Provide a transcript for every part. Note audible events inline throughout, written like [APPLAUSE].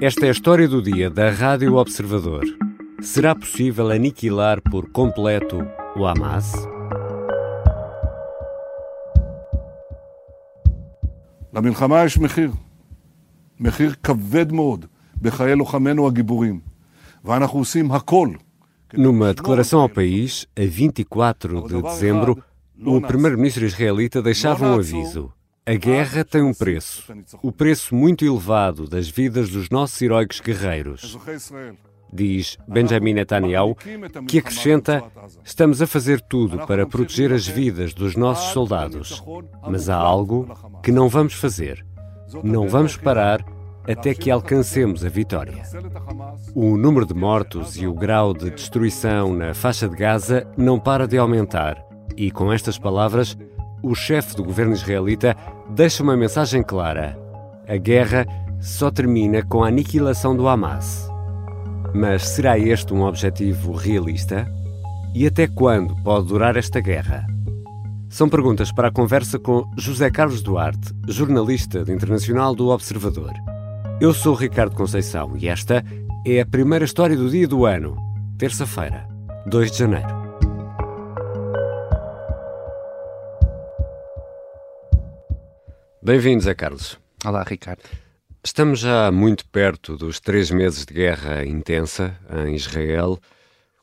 Esta é a história do dia da Rádio Observador. Será possível aniquilar por completo o Hamas? למלחמה יש מחיר. מחיר כבד מאוד בחיי לוחמינו הגיבורים. ואנחנו עושים הכל. Numa declaração ao país, a 24 de dezembro, o primeiro-ministro israelita deixava um aviso. A guerra tem um preço. O preço muito elevado das vidas dos nossos heróicos guerreiros. Diz Benjamin Netanyahu, que acrescenta: Estamos a fazer tudo para proteger as vidas dos nossos soldados. Mas há algo que não vamos fazer. Não vamos parar até que alcancemos a vitória. O número de mortos e o grau de destruição na faixa de Gaza não para de aumentar. E com estas palavras, o chefe do governo israelita deixa uma mensagem clara: a guerra só termina com a aniquilação do Hamas. Mas será este um objetivo realista? E até quando pode durar esta guerra? São perguntas para a conversa com José Carlos Duarte, jornalista de internacional do Observador. Eu sou Ricardo Conceição e esta é a primeira história do dia do ano, terça-feira, 2 de janeiro. Bem-vindos, Zé Carlos. Olá, Ricardo. Estamos já muito perto dos três meses de guerra intensa em Israel.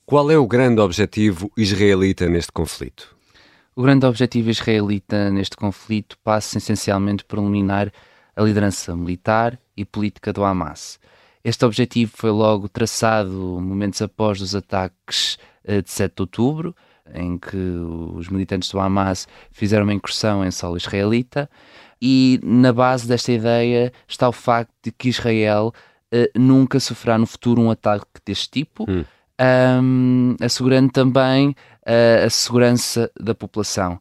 Qual é o grande objetivo israelita neste conflito? O grande objetivo israelita neste conflito passa essencialmente por eliminar a liderança militar e política do Hamas. Este objetivo foi logo traçado momentos após os ataques eh, de 7 de outubro, em que os militantes do Hamas fizeram uma incursão em solo israelita, e na base desta ideia está o facto de que Israel uh, nunca sofrerá no futuro um ataque deste tipo, hum. um, assegurando também uh, a segurança da população.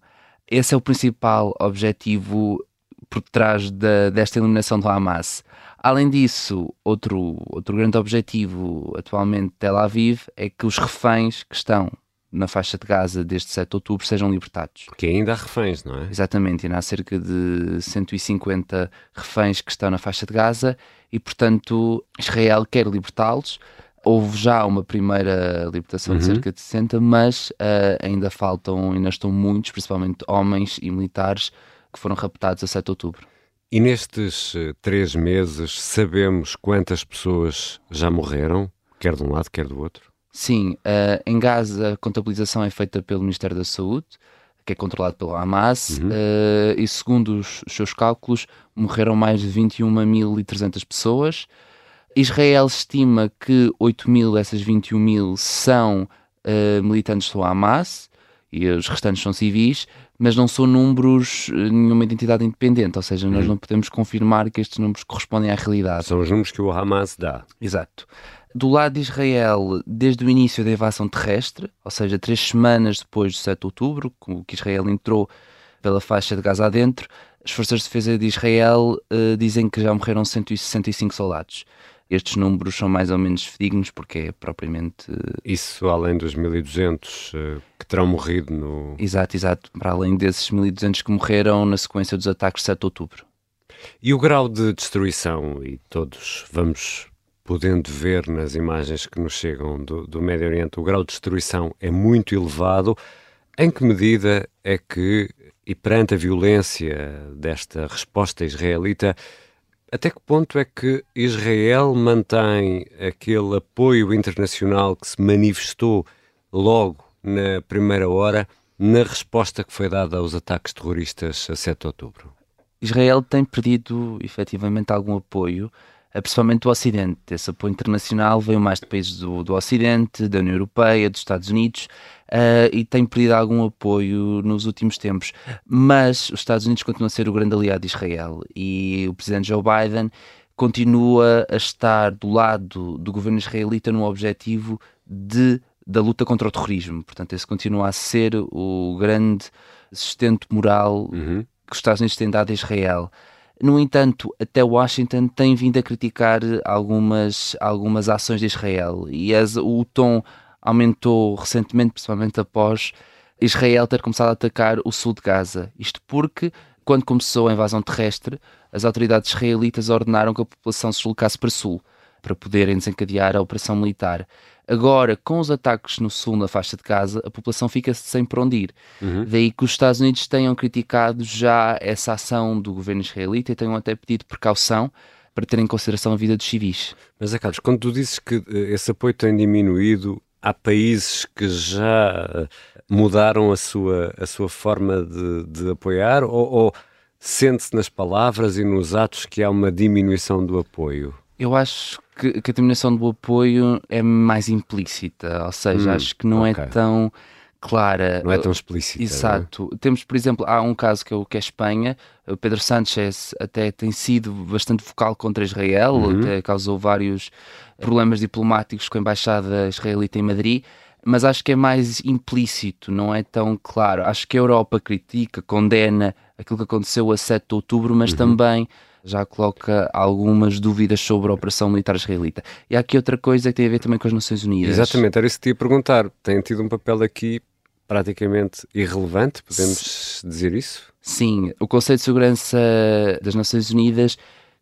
Esse é o principal objetivo por trás da, desta eliminação do Hamas. Além disso, outro, outro grande objetivo atualmente de Tel Aviv é que os reféns que estão na faixa de Gaza desde 7 de outubro sejam libertados. Porque ainda há reféns, não é? Exatamente, ainda há cerca de 150 reféns que estão na faixa de Gaza e, portanto, Israel quer libertá-los. Houve já uma primeira libertação uhum. de cerca de 60, mas uh, ainda faltam, ainda estão muitos, principalmente homens e militares, que foram raptados a 7 de outubro. E nestes uh, três meses sabemos quantas pessoas já morreram, quer de um lado, quer do outro? Sim, uh, em Gaza a contabilização é feita pelo Ministério da Saúde, que é controlado pelo Hamas, uhum. uh, e segundo os, seus cálculos, morreram mais de 21.300 pessoas. Israel estima que 8 mil dessas 21 mil são uh, militantes do Hamas e os restantes são civis, mas não são números nenhuma identidade independente, ou seja, nós uhum. não podemos confirmar que estes números correspondem à realidade. São os números que o Hamas dá. Exato. Do lado de Israel, desde o início da invasão terrestre, ou seja, três semanas depois de 7 de outubro, com que Israel entrou pela faixa de Gaza adentro, as forças de defesa de Israel uh, dizem que já morreram 165 soldados. Estes números são mais ou menos fidedignos porque é propriamente... Uh... Isso além dos 1.200 uh, que terão morrido no... Exato, exato. Para além desses 1.200 que morreram na sequência dos ataques de 7 de outubro. E o grau de destruição, e todos vamos podendo ver nas imagens que nos chegam do, do Médio Oriente, o grau de destruição é muito elevado. Em que medida é que, e perante a violência desta resposta israelita, até que ponto é que Israel mantém aquele apoio internacional que se manifestou logo na primeira hora na resposta que foi dada aos ataques terroristas a 7 de outubro? Israel tem perdido efetivamente algum apoio principalmente do Ocidente. Esse apoio internacional veio mais de países do, do Ocidente, da União Europeia, dos Estados Unidos, uh, e tem perdido algum apoio nos últimos tempos. Mas os Estados Unidos continuam a ser o grande aliado de Israel e o presidente Joe Biden continua a estar do lado do governo israelita no objetivo de, da luta contra o terrorismo. Portanto, esse continua a ser o grande sustento moral uhum. que os Estados Unidos têm dado a Israel. No entanto, até Washington tem vindo a criticar algumas, algumas ações de Israel e as, o tom aumentou recentemente, principalmente após Israel ter começado a atacar o sul de Gaza. Isto porque, quando começou a invasão terrestre, as autoridades israelitas ordenaram que a população se deslocasse para sul. para poderem desencadear a operação militar. Agora, com os ataques no sul, na faixa de Gaza, a população fica sem para onde ir. Uhum. Daí que os Estados Unidos tenham criticado já essa ação do governo israelita e tenham até pedido precaução para ter em consideração a vida dos civis. Mas, é, Carlos, quando tu dizes que eh, esse apoio tem diminuído, há países que já eh, mudaram a sua, a sua forma de, de apoiar ou, ou sente-se nas palavras e nos atos que há uma diminuição do apoio? Eu acho que, que a diminuição do apoio é mais implícita, ou seja, hum, acho que não é okay. é tão clara. Não é tão explícita. Exato. É? Temos, por exemplo, há um caso que é o que é a Espanha. O Pedro Sánchez até tem sido bastante vocal contra Israel, uhum. até causou vários problemas diplomáticos com a embaixada israelita em Madrid. Mas acho que é mais implícito, não é tão claro. Acho que a Europa critica, condena aquilo que aconteceu a 7 de outubro, mas uhum. também já coloca algumas dúvidas sobre a operação militar israelita. E há aqui outra coisa que tem a ver também com as Nações Unidas. Exatamente, era isso que te ia perguntar. Tem tido um papel aqui praticamente irrelevante, podemos dizer isso? Sim, o Conselho de Segurança das Nações Unidas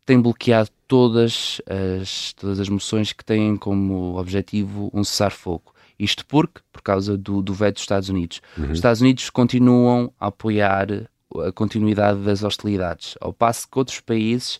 tem bloqueado todas as, todas as moções que têm como objetivo um cessar-fogo. Isto porque, por causa do, do veto dos Estados Unidos. Uhum. Os Estados Unidos continuam a apoiar a continuidade das hostilidades, ao passo que outros países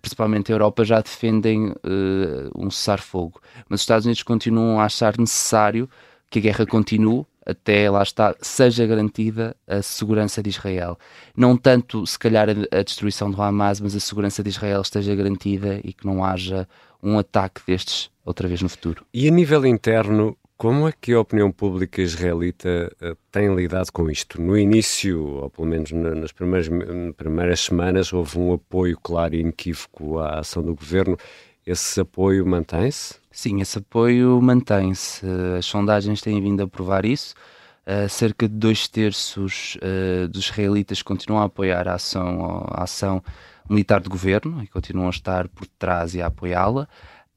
principalmente a Europa, já defendem uh, um cessar-fogo. Mas os Estados Unidos continuam a achar necessário que a guerra continue até lá está, seja garantida a segurança de Israel. Não tanto, se calhar, a, destruição do Hamas, mas a segurança de Israel esteja garantida e que não haja um ataque destes outra vez no futuro. E a nível interno, como é que a opinião pública israelita uh, tem lidado com isto? No início, ou pelo menos nas primeiras, primeiras semanas, houve um apoio claro e inequívoco à ação do governo. Esse apoio mantém-se? Sim, esse apoio mantém-se. As sondagens têm vindo a provar isso. Uh, cerca de dois terços uh, dos israelitas continuam a apoiar a ação, a ação militar de governo e continuam a estar por trás e a apoiá-la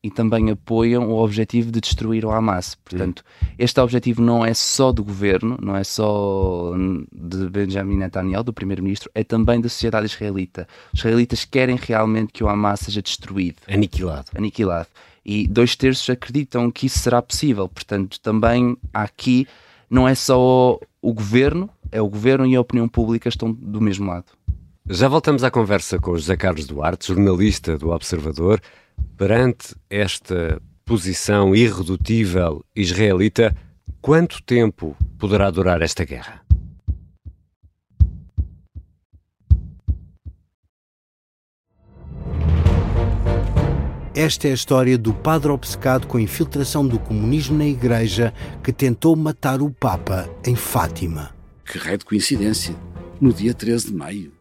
e também apoiam o objetivo de destruir o Hamas. Portanto, Sim. este objetivo não é só do governo, não é só de Benjamin Netanyahu, do primeiro-ministro, é também da sociedade israelita. Os israelitas querem realmente que o Hamas seja destruído. Aniquilado. Aniquilado e dois terços acreditam que isso será possível. Portanto, também aqui não é só o governo, é o governo e a opinião pública estão do mesmo lado. Já voltamos à conversa com José Carlos Duarte, jornalista do Observador. Perante esta posição irredutível israelita, quanto tempo poderá durar esta guerra? Esta é a história do padre obcecado com a infiltração do comunismo na Igreja que tentou matar o Papa em Fátima. Que raio de coincidência! No dia 13 de maio.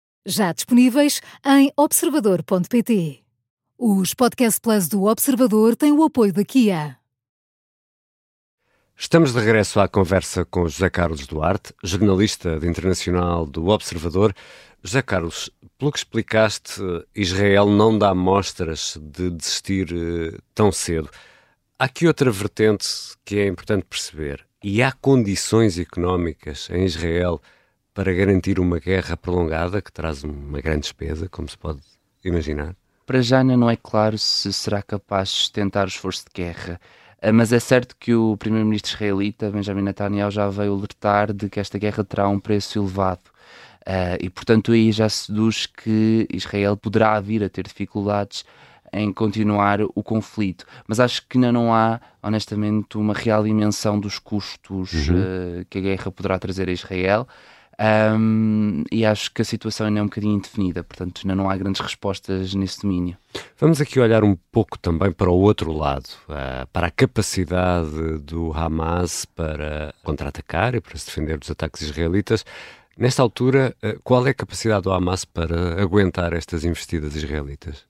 já disponíveis em observador.pt. Os Podcast Plus do Observador têm o apoio da Kia. Estamos de regresso à conversa com José Carlos Duarte, jornalista de internacional do Observador. José Carlos, pelo que explicaste, Israel não dá mostras de desistir uh, tão cedo. Há aqui outra vertente que é importante perceber. E há condições económicas em Israel para garantir uma guerra prolongada que traz uma grande despesa, como se pode imaginar? Para já ainda não é claro se será capaz de sustentar o esforço de guerra. Ah, mas é certo que o primeiro-ministro israelita, Benjamin Netanyahu, já veio alertar de que esta guerra terá um preço elevado. Uh, e portanto aí já se deduz que Israel poderá vir a ter dificuldades em continuar o conflito. Mas acho que ainda não há, honestamente, uma real dimensão dos custos uhum. uh, que a guerra poderá trazer a Israel. Um, e acho que a situação ainda é um bocadinho indefinida, portanto, ainda não há grandes respostas nesse domínio. Vamos aqui olhar um pouco também para o outro lado, uh, para a capacidade do Hamas para contra-atacar e para se defender dos ataques israelitas. Nesta altura, eh, qual é a capacidade do Hamas para aguentar estas investidas israelitas?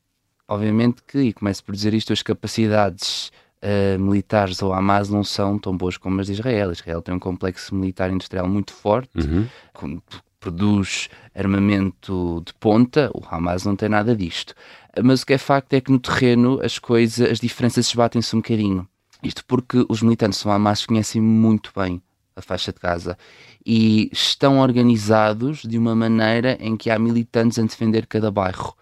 obviamente que, e começo por dizer isto, as capacidades uh, militares do Hamas não são tão boas como as de Israel. Israel tem um complexo militar industrial muito forte, Uhum. com- produz armamento de ponta, o Hamas não tem nada disto. Mas o que é facto é que no terreno as coisas, as diferenças esbatem-se um bocadinho. Isto porque os militantes do Hamas conhecem muito bem a faixa de Gaza e estão organizados de uma maneira em que há militantes a defender cada bairro.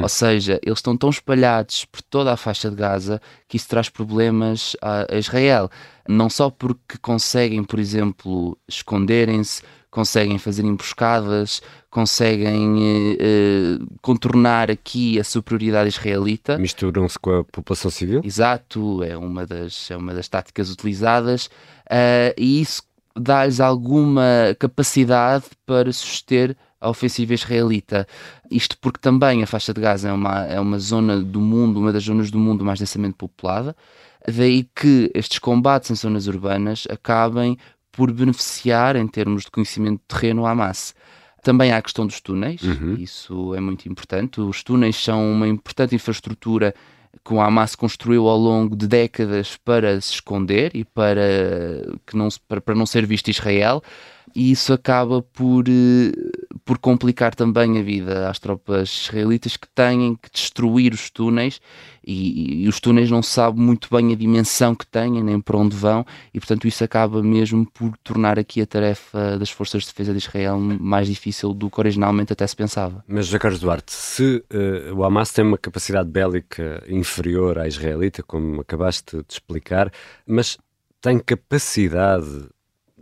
Ou seja, eles estão tão espalhados por toda a faixa de Gaza que isso traz problemas a a Israel. Não só porque conseguem, por exemplo, esconderem-se, conseguem fazer emboscadas, conseguem eh, eh, contornar aqui a superioridade israelita. Misturam-se com a população civil? Exato, é uma das, é uma das táticas utilizadas ah, e isso dá-lhes alguma capacidade para suster a ofensiva israelita. Isto porque também a faixa de Gaza é uma, é uma zona do mundo, uma das zonas do mundo mais densamente populada, daí que estes combates em zonas urbanas acabem por beneficiar, em termos de conhecimento de terreno, a Hamas. Também há a questão dos túneis, Uhum. isso é muito importante. Os túneis são uma importante infraestrutura que o Hamas construiu ao longo de décadas para se esconder e para, que não, para, para não ser visto Israel, e isso acaba por, eh, por complicar também a vida às tropas israelitas que têm que destruir os túneis e, e os túneis não se sabe muito bem a dimensão que têm, nem para onde vão, e portanto isso acaba mesmo por tornar aqui a tarefa das forças de defesa de Israel mais difícil do que originalmente até se pensava. Mas, José Carlos Duarte, se eh, o Hamas tem uma capacidade bélica inferior à israelita, como acabaste de explicar, mas tem capacidade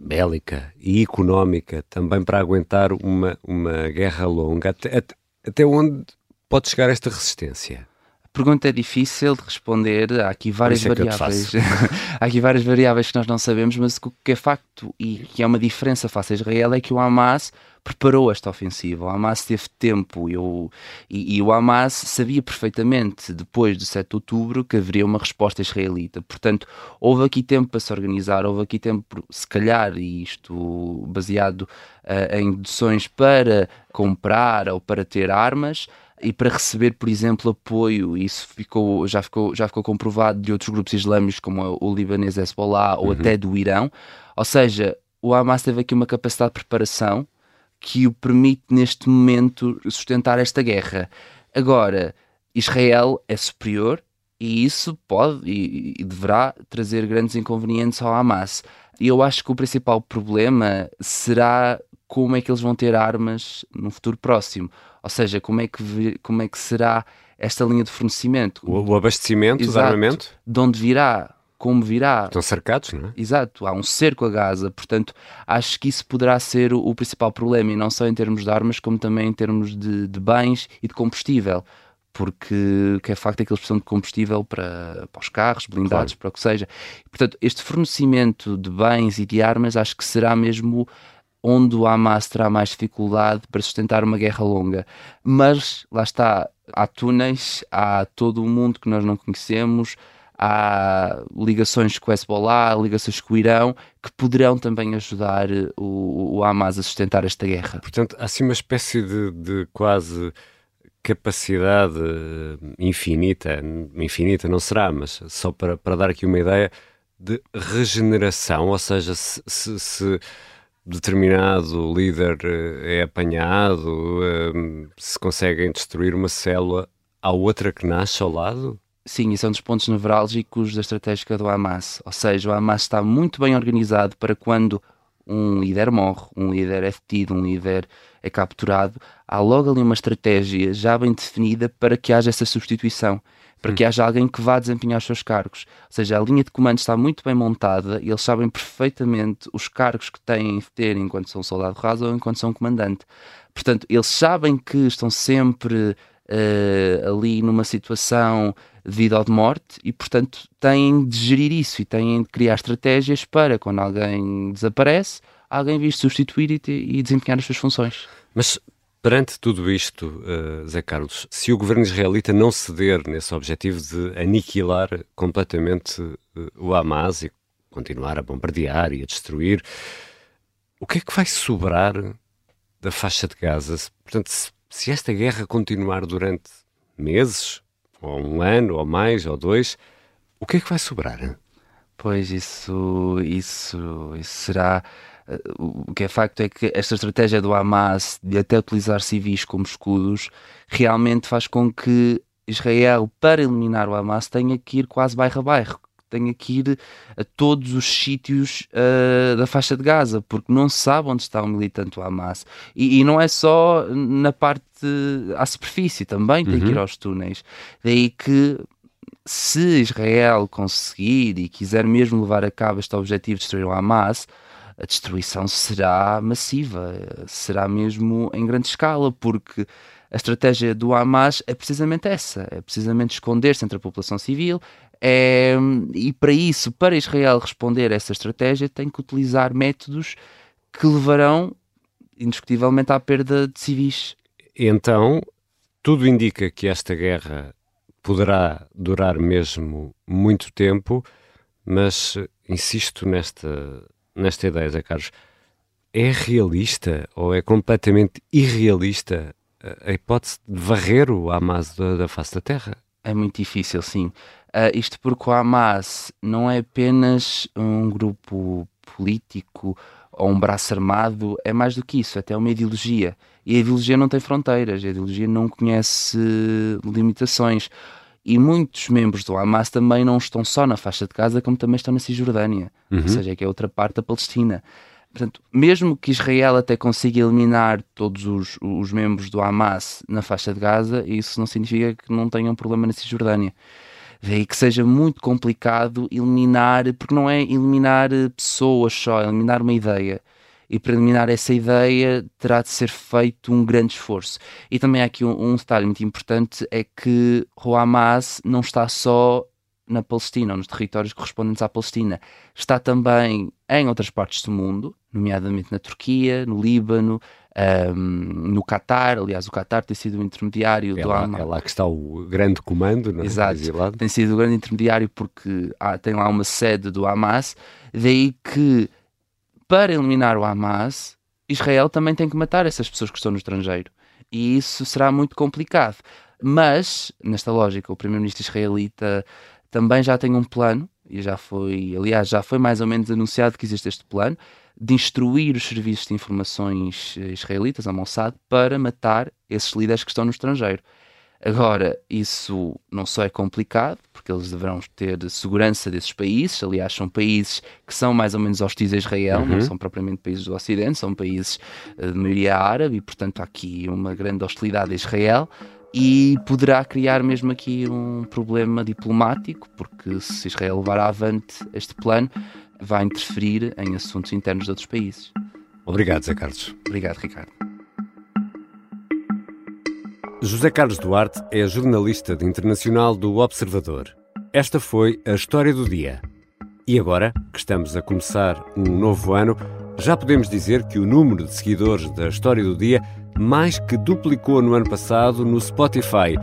bélica e económica também para aguentar uma, uma guerra longa, até, até, até onde pode chegar esta resistência? Pergunta é difícil de responder, há aqui várias é eu variáveis. [LAUGHS] há aqui várias variáveis que nós não sabemos, mas o que é facto e que é uma diferença face a Israel é que o Hamas preparou esta ofensiva. O Hamas teve tempo e o, e, e o Hamas sabia perfeitamente, depois do 7 de outubro, que haveria uma resposta israelita. Portanto, houve aqui tempo para se organizar, houve aqui tempo, se calhar, e isto baseado eh, em deduções para comprar ou para ter armas e para receber, por exemplo, apoio, isso ficou, já, ficou, já ficou comprovado de outros grupos islâmicos, como o libanês Hezbollah ou até do Irão. Ou seja, o Hamas teve aqui uma capacidade de preparação que o permite, neste momento, sustentar esta guerra. Agora, Israel é superior e isso pode e, e deverá trazer grandes inconvenientes ao Hamas. E eu acho que o principal problema será como é que eles vão ter armas no futuro próximo. Ou seja, como é que, como é que será esta linha de fornecimento? O, o abastecimento de Exato. armamento? De onde virá? Como virá? Estão cercados, não é? Exato, há um cerco a Gaza, portanto, acho que isso poderá ser o, o principal problema, e não só em termos de armas, como também em termos de, de bens e de combustível. Porque o que é facto é que eles precisam de combustível para, para os carros, blindados, para o que seja. Portanto, este fornecimento de bens e de armas acho que será mesmo onde o Hamas terá mais dificuldade para sustentar uma guerra longa. Mas, lá está, há túneis, há todo o mundo que nós não conhecemos, há ligações com o Hezbollah, ligações com o Irão, que poderão também ajudar eh, o, o Hamas a sustentar esta guerra. Portanto, há assim uma espécie de, de quase capacidade eh, infinita, infinita não será, mas só para, para dar aqui uma ideia de regeneração, ou seja, se, se- se determinado líder eh, é apanhado, eh, se conseguem destruir uma célula, há outra que nasce ao lado? Sim, isso é um dos pontos nevrálgicos da estratégia do Hamas. Ou seja, o Hamas está muito bem organizado para quando um líder morre, um líder é detido, um líder é capturado, há logo ali uma estratégia já bem definida para que haja essa substituição, para que haja alguém que vá desempenhar os seus cargos. Ou seja, a linha de comando está muito bem montada e eles sabem perfeitamente os cargos que têm de ter enquanto são soldado raso ou enquanto são comandante. Portanto, eles sabem que estão sempre eh, ali numa situação de vida ou de morte e, portanto, têm de gerir isso e têm de criar estratégias para, quando alguém desaparece, alguém vir substituir e, e desempenhar as suas funções. Mas perante tudo isto, eh, Zé Carlos, se o governo israelita não ceder nesse objetivo de aniquilar completamente eh, o Hamas e continuar a bombardear e a destruir, o que é que vai sobrar da faixa de Gaza? Portanto, se, se esta guerra continuar durante meses ou um ano, ou mais, ou dois, o que é que vai sobrar? Pois isso, isso, isso será. O que é facto é que esta estratégia do Hamas de até utilizar civis como escudos realmente faz com que Israel, para eliminar o Hamas, tenha que ir quase bairro a bairro, tenha que ir a todos os sítios uh, da faixa de Gaza, porque não se sabe onde está o militante do Hamas. E, e não é só na parte à superfície, também tem uhum. que ir uhum. aos túneis. Daí que se Israel conseguir e quiser mesmo levar a cabo este objetivo de destruir o Hamas, a destruição será massiva, será mesmo em grande escala, porque a estratégia do Hamas é precisamente essa: é precisamente esconder-se entre a população civil. É, e para isso, para Israel responder a essa estratégia, tem que utilizar métodos que levarão indiscutivelmente à perda de civis. Então, tudo indica que esta guerra poderá durar mesmo muito tempo, mas insisto nesta, nesta ideia, Zé Carlos. É realista ou é completamente irrealista a hipótese de varrer o Hamas da, da face da Terra? É muito difícil, sim. Uh, isto porque o Hamas não é apenas um grupo político ou um braço armado, é mais do que isso, até uma ideologia. E a ideologia não tem fronteiras, a ideologia não conhece limitações. E muitos membros do Hamas também não estão só na faixa de Gaza, como também estão na Cisjordânia, uhum. ou seja, que é outra parte da Palestina. Portanto, mesmo que Israel até consiga eliminar todos os, os membros do Hamas na faixa de Gaza, isso não significa que não tenham problema na Cisjordânia. Daí que seja muito complicado eliminar, porque não é eliminar pessoas só, é eliminar uma ideia. E para eliminar essa ideia terá de ser feito um grande esforço. E também há aqui um, um detalhe muito importante: é que o Hamas não está só na Palestina, ou nos territórios correspondentes à Palestina. Está também em outras partes do mundo, nomeadamente na Turquia, no Líbano, um, no Catar. Aliás, o Catar tem sido o intermediário é do lá, É lá que está o grande comando, não é? Exato, tem sido o grande intermediário porque há, tem lá uma sede do Hamas. Daí que, para eliminar o Hamas, Israel também tem que matar essas pessoas que estão no estrangeiro. E isso será muito complicado. Mas, nesta lógica, o primeiro-ministro israelita também já tem um plano, e já foi, aliás, já foi mais ou menos anunciado que existe este plano, de instruir os serviços de informações eh, israelitas, a Mossad, para matar esses líderes que estão no estrangeiro. Agora, isso não só é complicado, porque eles deverão ter segurança desses países, aliás, são países que são mais ou menos hostis a Israel, uhum. não são propriamente países do Ocidente, são países eh, de maioria árabe e, portanto, há aqui uma grande hostilidade a Israel e poderá criar mesmo aqui um problema diplomático, porque se Israel levar avante este plano, vai interferir em assuntos internos de outros países. Obrigado, Zé Carlos. Obrigado, Ricardo. José Carlos Duarte é jornalista de internacional do Observador. Esta foi a história do dia. E agora, que estamos a começar um novo ano, já podemos dizer que o número de seguidores da história do dia mais que duplicou no ano passado no Spotify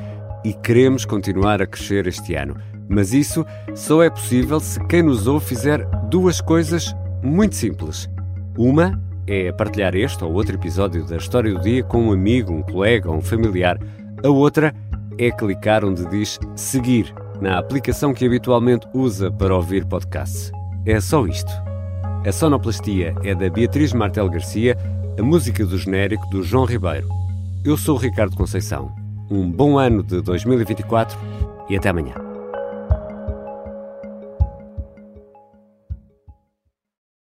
e queremos continuar a crescer este ano. Mas isso só é possível se quem nos ouve fizer duas coisas muito simples. Uma é partilhar este ou outro episódio da História do Dia com um amigo, um colega ou um familiar. A outra é clicar onde diz seguir na aplicação que habitualmente usa para ouvir podcasts. É só isto. A sonoplastia é da Beatriz Martel Garcia a música do genérico do João Ribeiro. Eu sou o Ricardo Conceição. Um bom ano de 2024 e até amanhã.